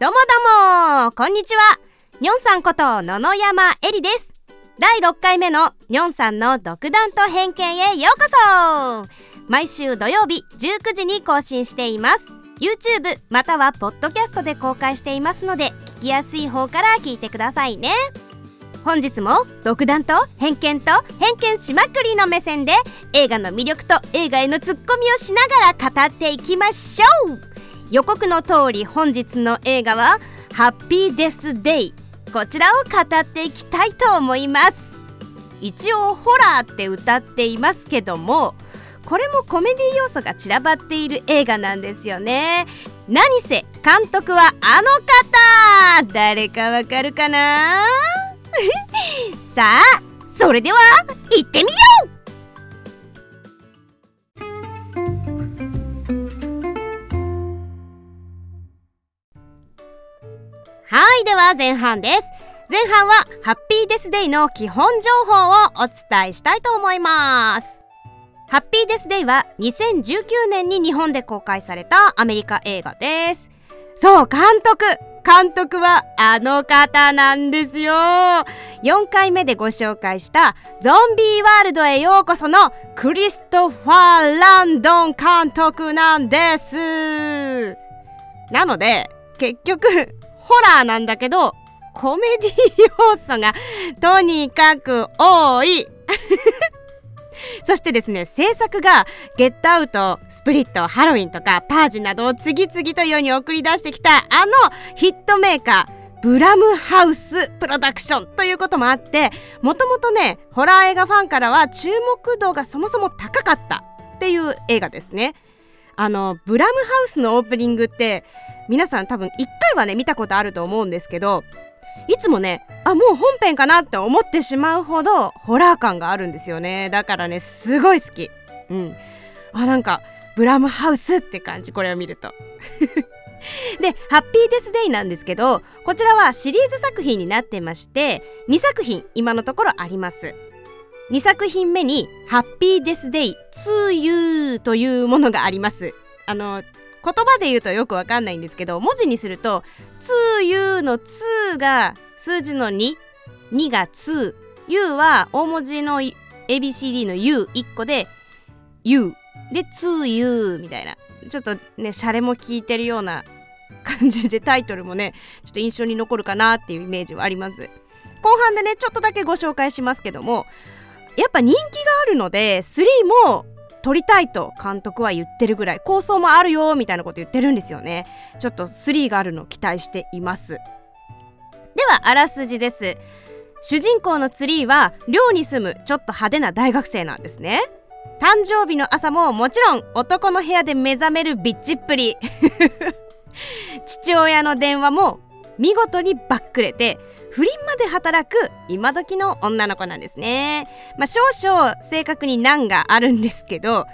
どうもどうも。こんにちは。にょんさんこと野々山えりです。第6回目のにょんさんの独断と偏見へようこそ。毎週土曜日19時に更新しています。YouTube またはポッドキャストで公開していますので聞きやすい方から聞いてくださいね。本日も独断と偏見と偏見しまくりの目線で映画の魅力と映画へのツッコミをしながら語っていきましょう。予告の通り本日の映画はハッピーデスデイこちらを語っていきたいと思います。一応ホラーって歌っていますけどもこれもコメディ要素が散らばっている映画なんですよね。何せ監督はあの方。誰かわかるかな？さあそれでは行ってみよう。はいでは前半です。前半はハッピーデスデイの基本情報をお伝えしたいと思います。ハッピーデスデイは2019年に日本で公開されたアメリカ映画です。そう監督。監督はあの方なんですよ。4回目でご紹介したゾンビーワールドへようこそのクリストファー・ランドン監督なんです。なので結局ホラーなんだけどコメディ要素が とにかく多い。そしてですね制作がゲットアウトスプリットハロウィンとかパージなどを次々と世に送り出してきたあのヒットメーカーブラムハウスプロダクションということもあってもともとねホラー映画ファンからは注目度がそもそも高かったっていう映画ですね。あのブラムハウスのオープニングって皆さん多分1回はね見たことあると思うんですけどいつもねあもう本編かなって思ってしまうほどホラー感があるんですよね。だからねすごい好き。うん。あなんかブラムハウスって感じこれを見ると。で「ハッピーデスデイ」なんですけどこちらはシリーズ作品になってまして2作品今のところあります。2作品目に「ハッピーデスデイ to you」というものがあります。あの言葉で言うとよくわかんないんですけど文字にすると「2 u の「2」が数字の2 2が「2」U は大文字の ABCD の U1 個で U で 2U みたいな。ちょっとねシャレも効いてるような感じでタイトルもねちょっと印象に残るかなっていうイメージはあります。後半でねちょっとだけご紹介しますけどもやっぱ人気があるので3も撮りたいと監督は言ってるぐらい構想もあるよみたいなこと言ってるんですよね。ちょっと3があるのを期待しています。ではあらすじです。主人公のツリーは寮に住むちょっと派手な大学生なんですね。誕生日の朝ももちろん男の部屋で目覚めるビッチっぷり。父親の電話も見事にバックれて不倫まで働く今時の女の子なんですね、まあ、少々正確に難があるんですけど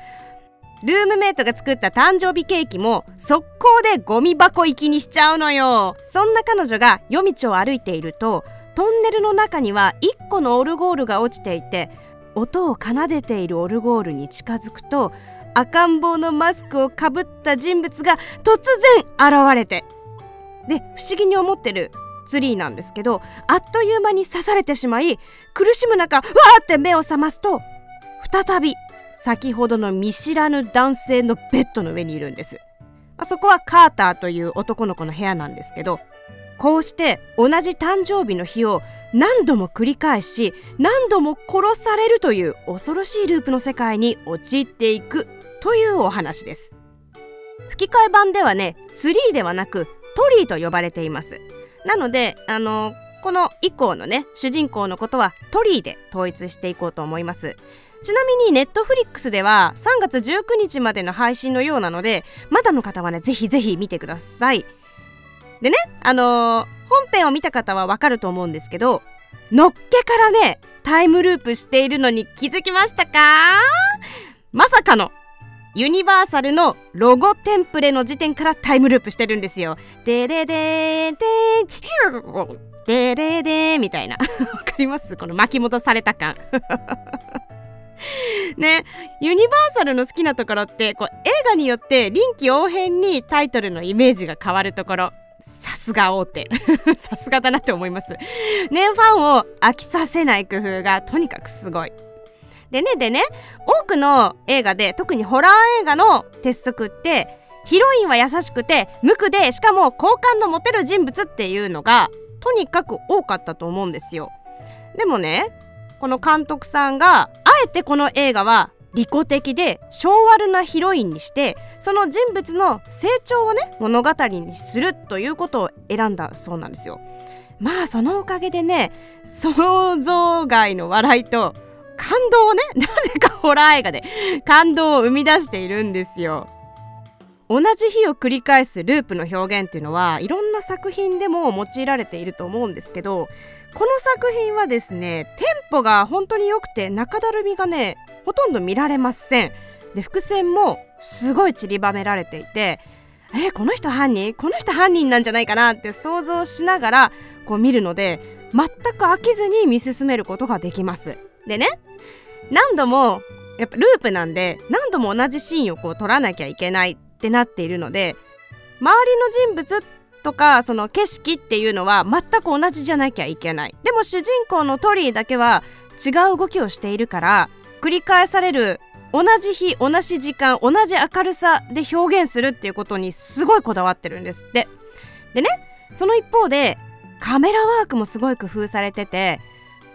ルームメイトが作った誕生日ケーキも速攻でゴミ箱行きにしちゃうのよ。そんな彼女が夜道を歩いているとトンネルの中には1個のオルゴールが落ちていて音を奏でているオルゴールに近づくと赤ん坊のマスクをかぶった人物が突然現れて。で不思議に思ってるツリーなんですけどあっという間に刺されてしまい苦しむ中わーって目を覚ますと再び先ほどの見知らぬ男性のベッドの上にいるんです、まあ、そこはカーターという男の子の部屋なんですけどこうして同じ誕生日の日を何度も繰り返し何度も殺されるという恐ろしいループの世界に陥っていくというお話です。吹き替え版ではねツリーではなくトリーと呼ばれています。なのであのこの以降のね主人公のことはトリーで統一していこうと思います。ちなみにネットフリックスでは3月19日までの配信のようなのでまだの方はねぜひぜひ見てください。でねあのー、本編を見た方はわかると思うんですけどのっけからねタイムループしているのに気づきましたか？まさかのユニバーサルのロゴテンプレの時点からタイムループしてるんですよ。でれでーでーでれでーみたいな。わかります？この巻き戻された感。ねユニバーサルの好きなところってこう映画によって臨機応変にタイトルのイメージが変わるところさすすが大手 さすがだなって思いますねファンを飽きさせない工夫がとにかくすごいでねでね多くの映画で特にホラー映画の鉄則ってヒロインは優しくて無垢でしかも好感の持てる人物っていうのがとにかく多かったと思うんですよ。でもねこの監督さんがあえてこの映画は利己的で性悪なヒロインにしてその人物の成長をね物語にするということを選んだそうなんですよ。まあそのおかげでね想像外の笑いと感動をね なぜかホラー映画で感動を生み出しているんですよ。同じ日を繰り返すループの表現っていうのはいろんな作品でも用いられていると思うんですけどこの作品はですねテンポが本当に良くて中だるみがねほとんど見られません。で伏線もすごい散りばめられていてえこの人犯人？この人犯人なんじゃないかな？って想像しながらこう見るので全く飽きずに見進めることができます。でね何度もやっぱループなんで何度も同じシーンをこう撮らなきゃいけないってなっているので周りの人物とかその景色っていうのは全く同じじゃなきゃいけない。でも主人公のトリーだけは違う動きをしているから繰り返される同じ日同じ時間同じ明るさで表現するっていうことにすごいこだわってるんです。ってでねその一方でカメラワークもすごい工夫されてて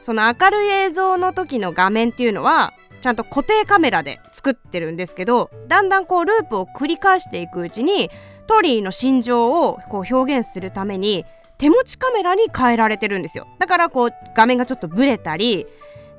その明るい映像の時の画面っていうのはちゃんと固定カメラで作ってるんですけどだんだんこうループを繰り返していくうちにトリーの心情をこう表現するために手持ちカメラに変えられてるんですよ。だからこう画面がちょっとブレたり、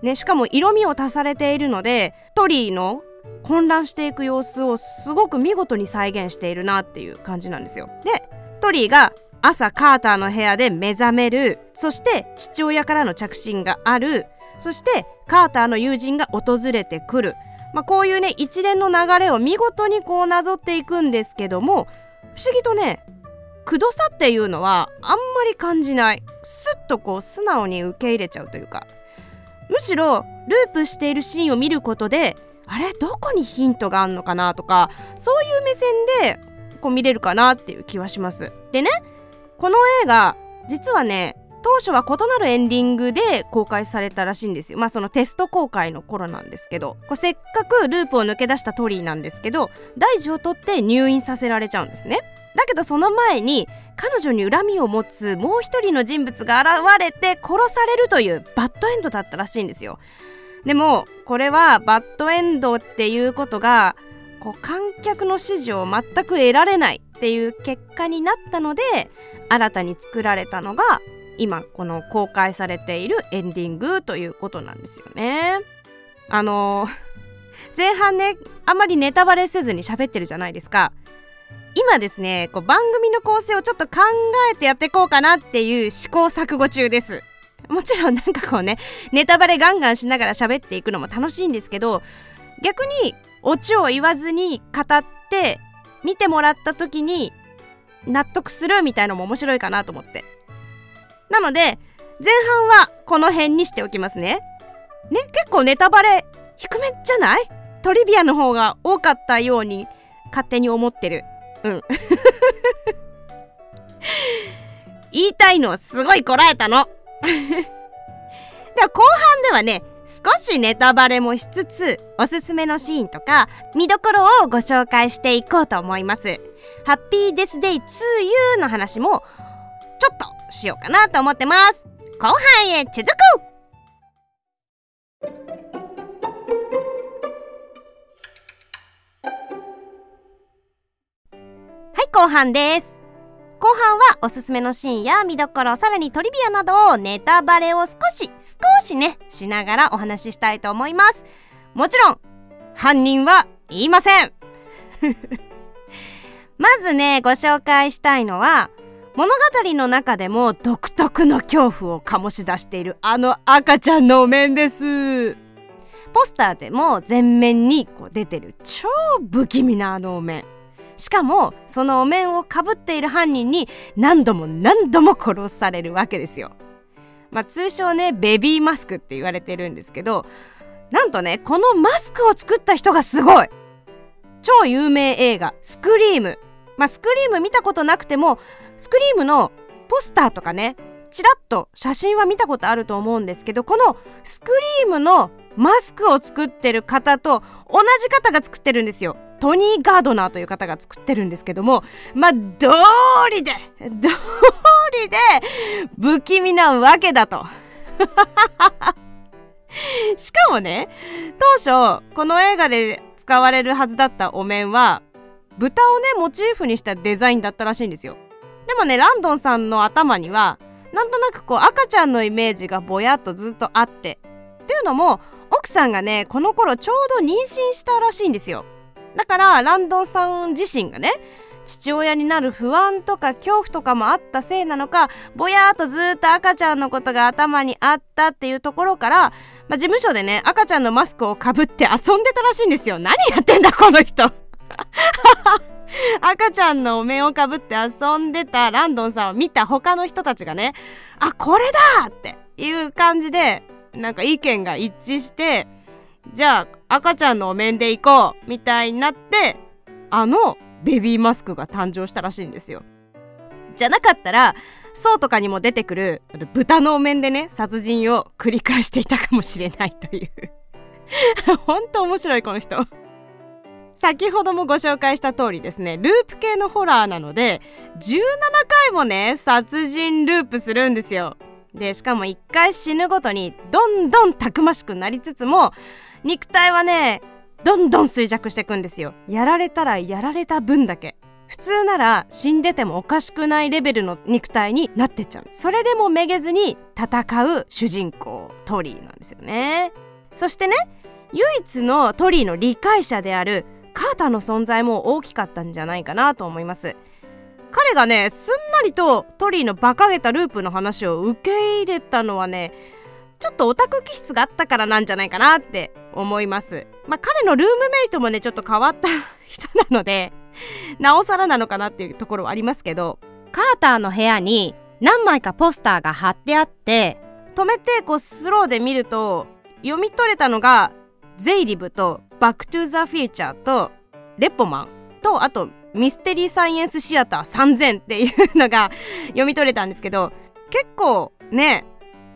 ね、しかも色味を足されているのでトリーの混乱していく様子をすごく見事に再現しているなっていう感じなんですよ。でトリーが朝カーターの部屋で目覚める。そして父親からの着信がある。そしてカーターの友人が訪れてくる、まあ、こういうね一連の流れを見事にこうなぞっていくんですけども不思議とねくどさっていうのはあんまり感じない。スッとこう素直に受け入れちゃうというか。むしろループしているシーンを見ることであれ？どこにヒントがあるのかな？とかそういう目線でこう見れるかなっていう気はします。でねこの映画実はね当初は異なるエンディングで公開されたらしいんですよ。まあそのテスト公開の頃なんですけど。こうせっかくループを抜け出したトリーなんですけど大事を取って入院させられちゃうんですね。だけどその前に彼女に恨みを持つもう一人の人物が現れて殺されるというバッドエンドだったらしいんですよ。でもこれはバッドエンドっていうことがこう観客の支持を全く得られないっていう結果になったので新たに作られたのが今この公開されているエンディングということなんですよね。あの、前半ねあまりネタバレせずに喋ってるじゃないですか。今ですねこう番組の構成をちょっと考えてやっていこうかなっていう試行錯誤中です。もちろんなんかこうねネタバレガンガンしながら喋っていくのも楽しいんですけど逆にオチを言わずに語って見てもらった時に納得するみたいのも面白いかなと思って。なので前半はこの辺にしておきますね。ね結構ネタバレ低めじゃない？トリビアの方が多かったように勝手に思ってる。うん。言いたいのをすごいこらえたの。では後半ではね少しネタバレもしつつおすすめのシーンとか見どころをご紹介していこうと思います。ハッピーデスデイ 2U の話もちょっとしようかなと思ってます。後半へ続くはい後半です。後半はおすすめのシーンや見どころさらにトリビアなどをネタバレを少し少しねしながらお話ししたいと思います。もちろん犯人は言いません。まずねご紹介したいのは物語の中でも独特の恐怖を醸し出しているあの赤ちゃんのお面です。ポスターでも前面にこう出てる超不気味なあのお面。しかもそのお面をかぶっている犯人に何度も何度も殺されるわけですよ。まあ、通称ねベビーマスクって言われてるんですけどなんとねこのマスクを作った人がすごい。超有名映画「スクリーム」まあスクリーム見たことなくてもスクリームのポスターとかねちらっと写真は見たことあると思うんですけどこのスクリームのマスクを作ってる方と同じ方が作ってるんですよ。トニー・ガードナーという方が作ってるんですけどもまあ道理で道理で不気味なわけだと。しかもね当初この映画で使われるはずだったお面は豚をねモチーフにしたデザインだったらしいんですよ。でもねランドンさんの頭にはなんとなくこう赤ちゃんのイメージがぼやっとずっとあって。っていうのも奥さんがねこの頃ちょうど妊娠したらしいんですよ。だからランドンさん自身がね父親になる不安とか恐怖とかもあったせいなのかぼやーっとずっと赤ちゃんのことが頭にあったっていうところから、まあ、事務所でね赤ちゃんのマスクをかぶって遊んでたらしいんですよ。何やってんだこの人。赤ちゃんのお面をかぶって遊んでたランドンさんを見た他の人たちがねあこれだっていう感じでなんか意見が一致してじゃあ赤ちゃんのお面で行こうみたいになってあのベビーマスクが誕生したらしいんですよ。じゃなかったらそうとかにも出てくる豚のお面でね殺人を繰り返していたかもしれないという。ほんと面白いこの人。先ほどもご紹介した通りですねループ系のホラーなので17回もね殺人ループするんですよ。でしかも1回死ぬごとにどんどんたくましくなりつつも肉体はねどんどん衰弱していくんですよ。やられたらやられた分だけ。普通なら死んでてもおかしくないレベルの肉体になってっちゃう。それでもめげずに戦う主人公トリーなんですよね。そしてね唯一のトリーの理解者であるカーターの存在も大きかったんじゃないかなと思います。彼がねすんなりとトリーの馬鹿げたループの話を受け入れたのはねちょっとオタク気質があったからなんじゃないかなって思います。まあ彼のルームメイトもねちょっと変わった人なのでなおさらなのかなっていうところはありますけどカーターの部屋に何枚かポスターが貼ってあって止めてこうスローで見ると読み取れたのがゼイリブとバックトゥザフューチャーとレポマンとあとミステリーサイエンスシアター3000っていうのが読み取れたんですけど結構ね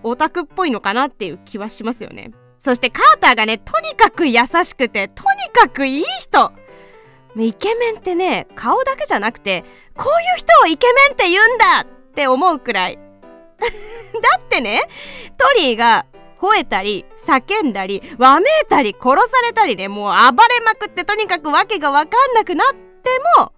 オタクっぽいのかなっていう気はしますよね。そしてカーターがねとにかく優しくてとにかくいい人。イケメンってね顔だけじゃなくてこういう人をイケメンって言うんだって思うくらい。だってねトリーが吠えたり叫んだりわめいたり殺されたりねもう暴れまくってとにかく訳が分かんなくなっても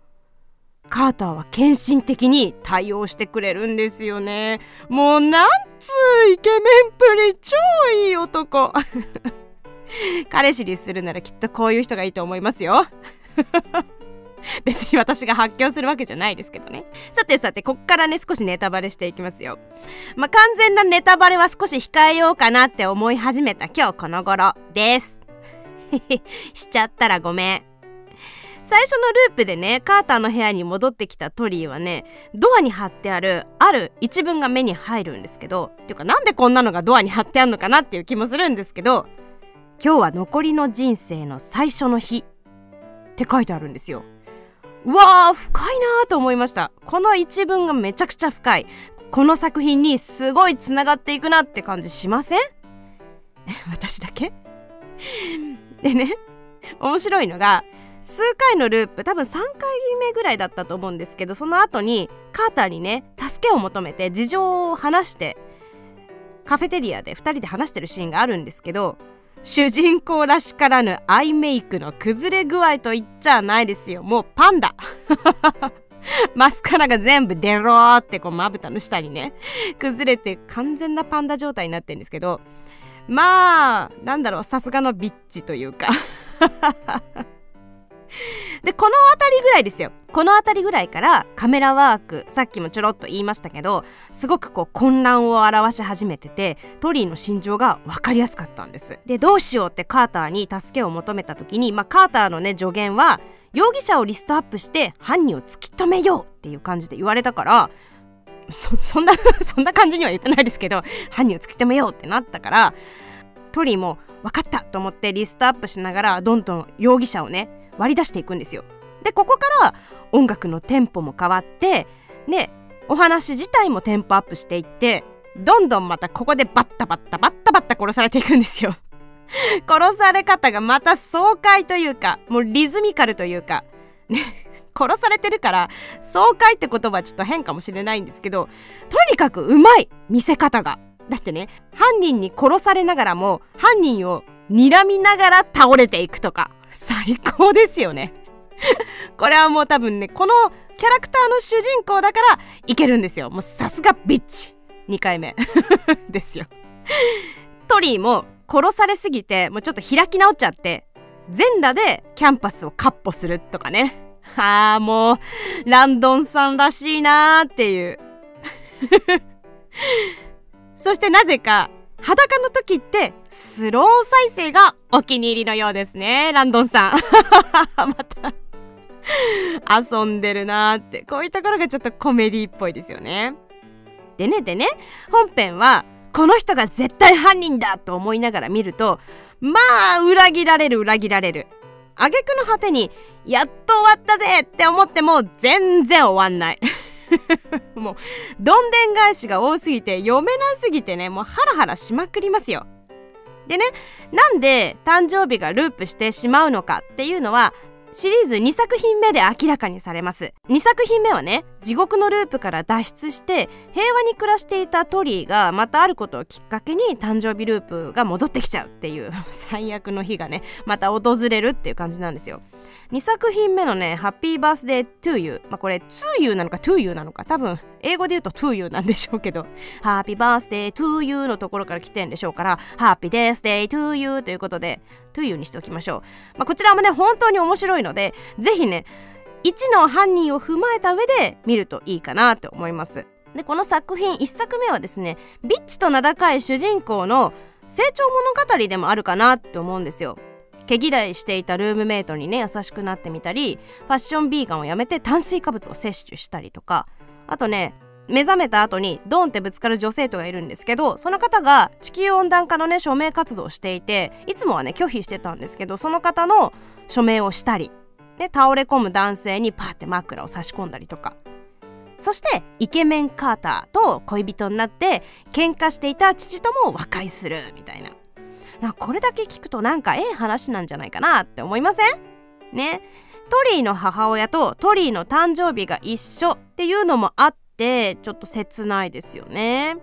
カーターは献身的に対応してくれるんですよね。もうなんつうイケメンプリ超いい男。彼氏にするならきっとこういう人がいいと思いますよ。別に私が発狂するわけじゃないですけどね。さてさてこっからね少しネタバレしていきますよ。まあ完全なネタバレは少し控えようかなって思い始めた今日この頃です。しちゃったらごめん。最初のループでねカーターの部屋に戻ってきたトリーはねドアに貼ってあるある一文が目に入るんですけどていうかなんでこんなのがドアに貼ってあるのかなっていう気もするんですけど今日は残りの人生の最初の日って書いてあるんですよ。うわー深いなーと思いました。この一文がめちゃくちゃ深い。この作品にすごいつながっていくなって感じしません？私だけ？でね面白いのが数回のループ多分3回目ぐらいだったと思うんですけどその後にカーターにね助けを求めて事情を話してカフェテリアで2人で話してるシーンがあるんですけど主人公らしからぬアイメイクの崩れ具合と言っちゃないですよ。もうパンダ。マスカラが全部デローってこうまぶたの下にね崩れて完全なパンダ状態になってるんですけどまあなんだろうさすがのビッチというか。でこの辺りぐらいですよ。この辺りぐらいからカメラワークさっきもちょろっと言いましたけどすごくこう混乱を表し始めててトリーの心情が分かりやすかったんです。でどうしようってカーターに助けを求めた時に、まあ、カーターのね助言は容疑者をリストアップして犯人を突き止めようっていう感じで言われたからそそんな そんな感じには言ってないですけど犯人を突き止めようってなったからトリーも分かったと思ってリストアップしながらどんどん容疑者をね割り出していくんですよ。でここから音楽のテンポも変わってでお話自体もテンポアップしていってどんどんまたここでバッタバッタバッタバッタ殺されていくんですよ。殺され方がまた爽快というかもうリズミカルというかね殺されてるから爽快って言葉はちょっと変かもしれないんですけどとにかくうまい見せ方が。だってね犯人に殺されながらも犯人を睨みながら倒れていくとか。最高ですよね。これはもう多分ねこのキャラクターの主人公だからいけるんですよ。もうさすがビッチ。2回目。ですよ。トリーも殺されすぎてもうちょっと開き直っちゃって全裸でキャンパスをカッポするとかね。あーもうランドンさんらしいなーっていう。そしてなぜか裸の時ってスロー再生がお気に入りのようですね。ランドンさん。また遊んでるなーって。こういうところがちょっとコメディっぽいですよね。でねでね。本編はこの人が絶対犯人だと思いながら見るとまあ裏切られる裏切られる。挙句の果てにやっと終わったぜって思っても全然終わんない。もうどんでん返しが多すぎて読めなすぎてねもうハラハラしまくりますよ。でねなんで誕生日がループしてしまうのかっていうのはシリーズ2作品目で明らかにされます。2作品目はね地獄のループから脱出して平和に暮らしていたトリーがまたあることをきっかけに誕生日ループが戻ってきちゃうっていう 最悪の日がねまた訪れるっていう感じなんですよ。2作品目のね「 Happy Birthday to You」まあこれ「2 you」なのか「トゥーユー」なのか多分英語で言うと「 to you」なんでしょうけど「 Happy Birthday to You」のところから来てんでしょうから「ハッピーデースデートゥーユー」ということで「トゥーユー」にしておきましょう、まあ、こちらもね本当に面白いのでぜひね1の犯人を踏まえた上で見るといいかなと思います。でこの作品1作目はですねビッチと名高い主人公の成長物語でもあるかなって思うんですよ。毛嫌いしていたルームメイトにね優しくなってみたりファッションビーガンをやめて炭水化物を摂取したりとかあとね目覚めた後にドンってぶつかる女性徒がいるんですけどその方が地球温暖化のね署名活動をしていていつもはね拒否してたんですけどその方の署名をしたりで倒れ込む男性にパーって枕を差し込んだりとか。そしてイケメンカーターと恋人になって喧嘩していた父とも和解するみたいな。なこれだけ聞くとなんかええ話なんじゃないかなって思いません？ね。トリーの母親とトリーの誕生日が一緒っていうのもあってちょっと切ないですよね。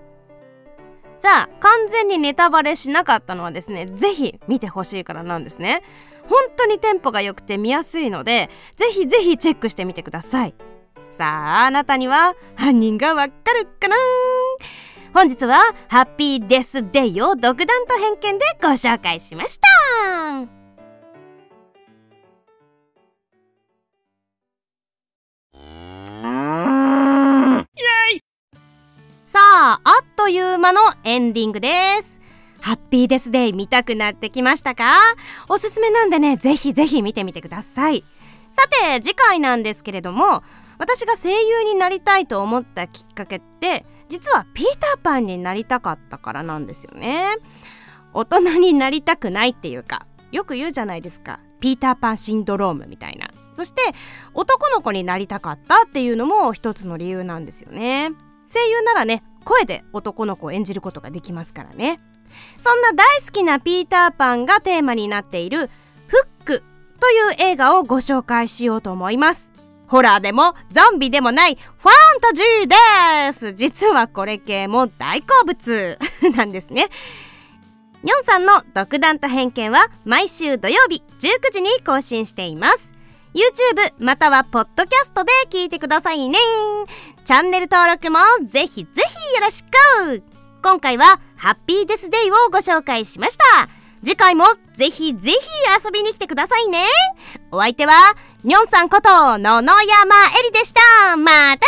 さあ完全にネタバレしなかったのはですね是非見てほしいからなんですね。本当にテンポが良くて見やすいのでぜひぜひチェックしてみてください。さああなたには犯人がわかるかな？本日はハッピーデスデイを独断と偏見でご紹介しました。さああっという間のエンディングです。ハッピーデスデイ見たくなってきましたか？おすすめなんでねぜひぜひ見てみてください。さて次回なんですけれども私が声優になりたいと思ったきっかけって実はピーターパンになりたかったからなんですよね。大人になりたくないっていうかよく言うじゃないですか。ピーターパンシンドロームみたいな。そして男の子になりたかったっていうのも一つの理由なんですよね。声優ならね声で男の子を演じることができますからね。そんな大好きなピーターパンがテーマになっている「フック」という映画をご紹介しようと思います。ホラーでもゾンビでもないファンタジーです。実はこれ系も大好物。なんですね。ニョンさんの独断と偏見は毎週土曜日19時に更新しています。YouTube またはポッドキャストで聞いてくださいね。チャンネル登録もぜひぜひよろしく。今回はハッピーデスデイをご紹介しました。次回もぜひぜひ遊びに来てくださいね。お相手はニョンさんこと野々山えりでした。またね